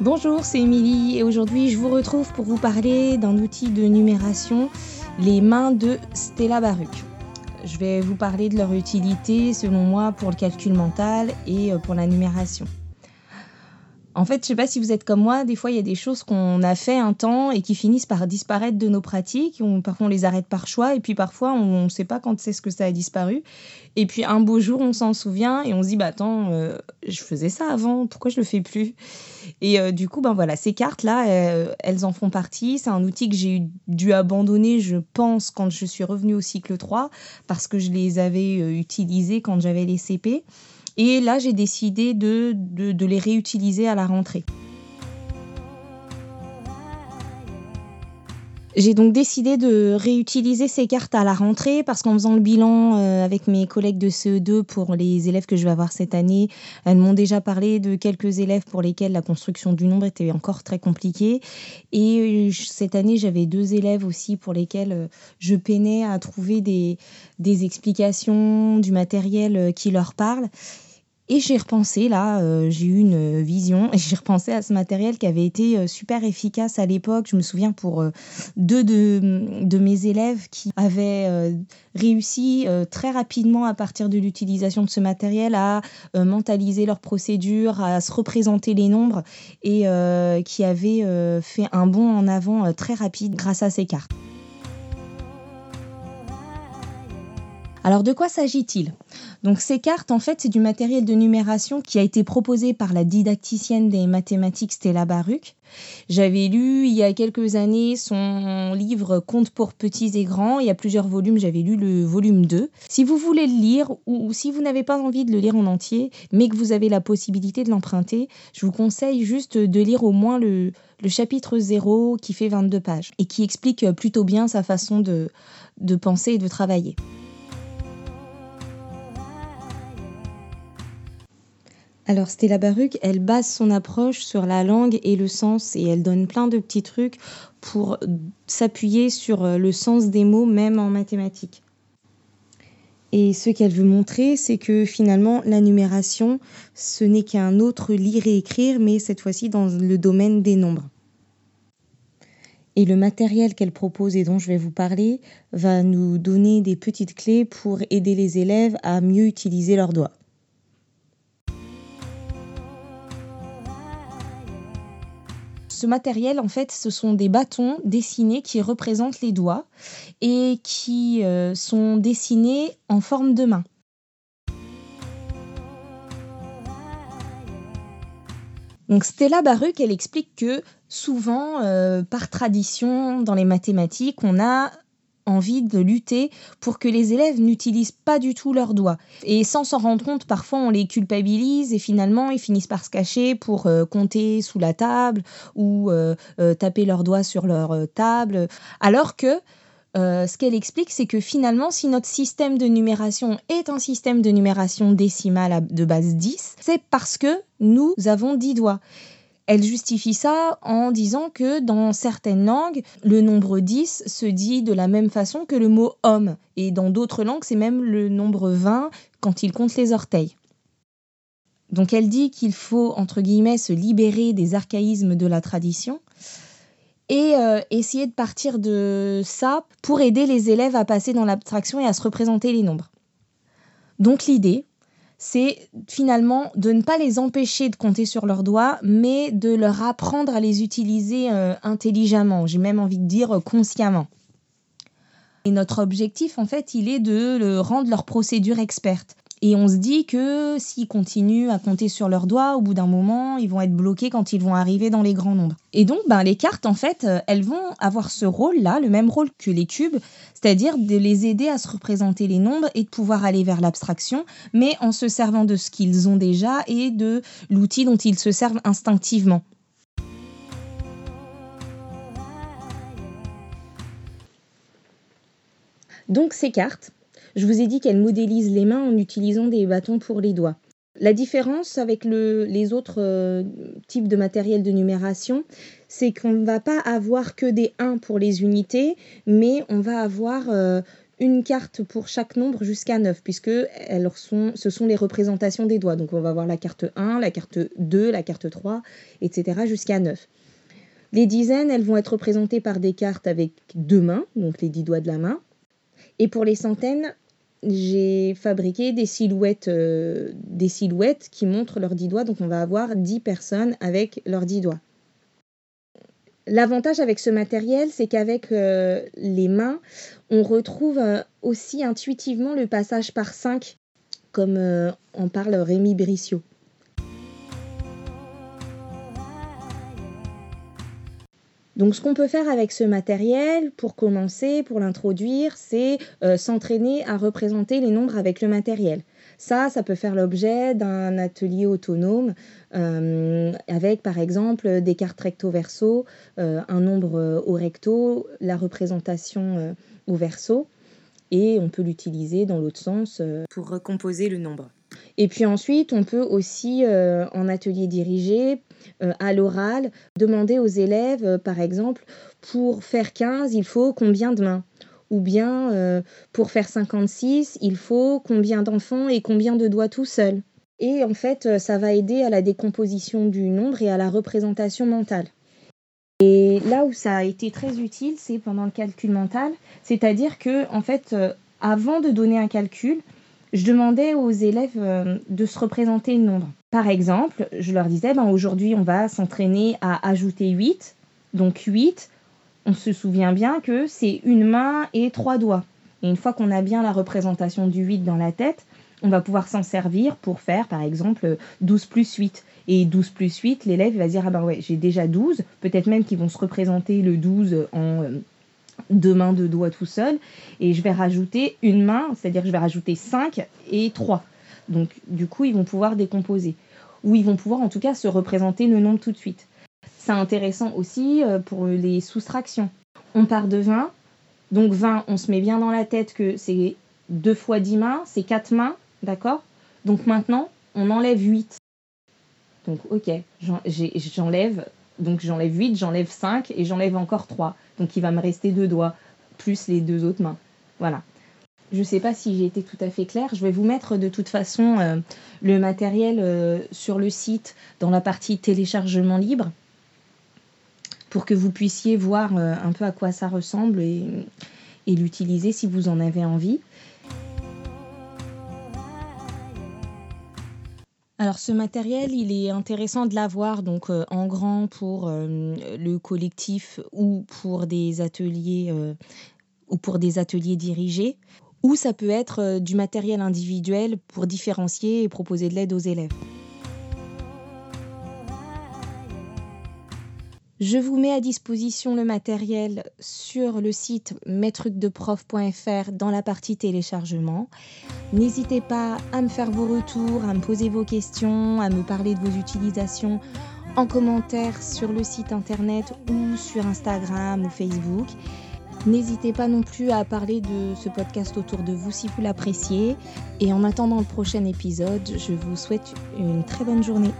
Bonjour, c'est Émilie et aujourd'hui je vous retrouve pour vous parler d'un outil de numération, les mains de Stella Baruch. Je vais vous parler de leur utilité selon moi pour le calcul mental et euh, pour la numération. En fait, je sais pas si vous êtes comme moi, des fois il y a des choses qu'on a fait un temps et qui finissent par disparaître de nos pratiques. On, parfois on les arrête par choix et puis parfois on ne sait pas quand c'est ce que ça a disparu. Et puis un beau jour on s'en souvient et on se dit bah attends, euh, je faisais ça avant, pourquoi je le fais plus? Et euh, du coup ben voilà, ces cartes là, euh, elles en font partie. C'est un outil que j'ai dû abandonner, je pense, quand je suis revenue au cycle 3 parce que je les avais utilisées quand j'avais les CP. Et là, j'ai décidé de, de, les réutiliser à la rentrée. J'ai donc décidé de réutiliser ces cartes à la rentrée parce qu'en faisant le bilan euh, avec mes collègues de CE2 pour les élèves que je vais avoir cette année, elles m'ont déjà parlé de quelques élèves pour lesquels la construction du nombre était encore très compliquée. Et euh, cette année, j'avais deux élèves aussi pour lesquels euh, je peinais à trouver des, des explications, du matériel qui leur parle. Et j'ai repensé, là, euh, j'ai eu une vision, et j'ai repensé à ce matériel qui avait été euh, super efficace à l'époque. Je me souviens pour euh, deux de, mes élèves qui avaient réussi très rapidement à partir de l'utilisation de ce matériel à mentaliser leur procédure, à se représenter les nombres, et qui avaient fait un bond en avant très rapide grâce à ces cartes. Alors de quoi s'agit-il? Donc ces cartes, en fait, c'est du matériel de numération qui a été proposé par la didacticienne des mathématiques Stella Baruch. J'avais lu il y a quelques années son livre Contes pour petits et grands. Il y a plusieurs volumes, j'avais lu le volume 2. Si vous voulez le lire ou, si vous n'avez pas envie de le lire en entier, mais que vous avez la possibilité de l'emprunter, je vous conseille juste de lire au moins le, le chapitre 0 qui fait 22 pages et qui explique plutôt bien sa façon de, de penser et de travailler. Alors Stella Baruch, elle base son approche sur la langue et le sens et elle donne plein de petits trucs pour s'appuyer sur euh, le sens des mots même en mathématiques. Et ce qu'elle veut montrer, c'est que finalement la numération, ce n'est qu'un autre lire et écrire, mais cette fois-ci dans le domaine des nombres. Et le matériel qu'elle propose et dont je vais vous parler va nous donner des petites clés pour aider les élèves à mieux utiliser leurs doigts. Ce matériel, en fait, ce sont des bâtons dessinés qui représentent les doigts et qui euh, sont dessinés en forme de main. Donc Stella Baruch, elle explique que souvent, euh, par tradition, dans les mathématiques, on a envie de lutter pour que les élèves n'utilisent pas du tout leurs doigts. Et sans s'en rendre compte, parfois on les culpabilise et finalement ils finissent par se cacher pour euh, compter sous la table ou euh, euh, taper leurs doigts sur leur table. Alors que ce qu'elle explique, c'est que finalement, si notre système de numération est un système de numération décimale de base 10, c'est parce que nous avons 10 doigts. Elle justifie ça en disant que dans certaines langues, le nombre 10 se dit de la même façon que le mot homme. Et dans d'autres langues, c'est même le nombre 20 quand il compte les orteils. Donc elle dit qu'il faut, entre guillemets, se libérer des archaïsmes de la tradition et euh, essayer de partir de ça pour aider les élèves à passer dans l'abstraction et à se représenter les nombres. Donc l'idée, c'est finalement de ne pas les empêcher de compter sur leurs doigts, mais de leur apprendre à les utiliser euh, intelligemment, j'ai même envie de dire euh, consciemment. Et notre objectif, en fait, il est de rendre leur procédure experte. Et on se dit que s'ils continuent à compter sur leurs doigts, au bout d'un moment, ils vont être bloqués quand ils vont arriver dans les grands nombres. Et donc, ben, les cartes, en fait, euh, elles vont avoir ce rôle-là, le même rôle que les cubes, c'est-à-dire de les aider à se représenter les nombres et de pouvoir aller vers l'abstraction, mais en se servant de ce qu'ils ont déjà et de l'outil dont ils se servent instinctivement. Donc ces cartes, je vous ai dit qu'elle modélise les mains en utilisant des bâtons pour les doigts. La différence avec les autres euh, types de matériel de numération, c'est qu'on ne va pas avoir que des 1 pour les unités, mais on va avoir euh, une carte pour chaque nombre jusqu'à 9, puisque ce sont les représentations des doigts. Donc on va voir la carte 1, la carte 2, la carte 3, etc. jusqu'à 9. Les dizaines, elles vont être représentées par des cartes avec deux mains, donc les dix doigts de la main. Et pour les centaines, j'ai fabriqué des silhouettes, euh, des silhouettes qui montrent leurs dix doigts. Donc on va avoir 10 personnes avec leurs dix doigts. L'avantage avec ce matériel, c'est qu'avec euh, les mains, on retrouve euh, aussi intuitivement le passage par 5, comme en parle Rémi Brissot. Donc ce qu'on peut faire avec ce matériel, pour commencer, pour l'introduire, c'est s'entraîner à représenter les nombres avec le matériel. Ça, ça peut faire l'objet d'un atelier autonome euh, avec par exemple des cartes recto-verso, euh, un nombre euh, au recto, la représentation au verso, et on peut l'utiliser dans l'autre sens pour recomposer le nombre. Et puis ensuite, on peut aussi, en atelier dirigé, à l'oral, demander aux élèves, par exemple, pour faire 15, il faut combien de mains? Ou bien euh, pour faire 56, il faut combien d'enfants et combien de doigts tout seul? Et en fait, euh, ça va aider à la décomposition du nombre et à la représentation mentale. Et là où ça a été très utile, c'est pendant le calcul mental, c'est-à-dire que en fait, euh, avant de donner un calcul, je demandais aux élèves de se représenter le nombre. Par exemple, je leur disais, ben, aujourd'hui, on va s'entraîner à ajouter 8. Donc 8, on se souvient bien que c'est une main et trois doigts. Et une fois qu'on a bien la représentation du 8 dans la tête, on va pouvoir s'en servir pour faire par exemple 12 plus 8. Et 12 plus 8, l'élève va dire Ah ben ouais, j'ai déjà 12. Peut-être même qu'ils vont se représenter le 12 en euh, deux mains, deux doigts tout seul. Et je vais rajouter une main, c'est-à-dire je vais rajouter 5 et 3. Donc du coup, ils vont pouvoir décomposer. Ou ils vont pouvoir en tout cas se représenter le nombre tout de suite. C'est intéressant aussi euh, pour les soustractions. On part de 20, donc 20, on se met bien dans la tête que c'est 2 fois 10 mains, c'est 4 mains, d'accord? Donc maintenant, on enlève 8. Donc ok, j'enlève donc j'enlève 8, j'enlève 5 et j'enlève encore 3. Donc il va me rester deux doigts, plus les deux autres mains. Voilà. Je ne sais pas si j'ai été tout à fait claire. Je vais vous mettre de toute façon euh, le matériel euh, sur le site dans la partie téléchargement libre pour que vous puissiez voir euh, un peu à quoi ça ressemble et, l'utiliser si vous en avez envie. Alors ce matériel, il est intéressant de l'avoir donc euh, en grand pour euh, le collectif ou pour des ateliers ou pour des ateliers dirigés, ou ça peut être du matériel individuel pour différencier et proposer de l'aide aux élèves. Je vous mets à disposition le matériel sur le site mestrucdeprof.fr dans la partie téléchargement. N'hésitez pas à me faire vos retours, à me poser vos questions, à me parler de vos utilisations en commentaire sur le site internet ou sur Instagram ou Facebook. N'hésitez pas non plus à parler de ce podcast autour de vous si vous l'appréciez. Et en attendant le prochain épisode, je vous souhaite une très bonne journée.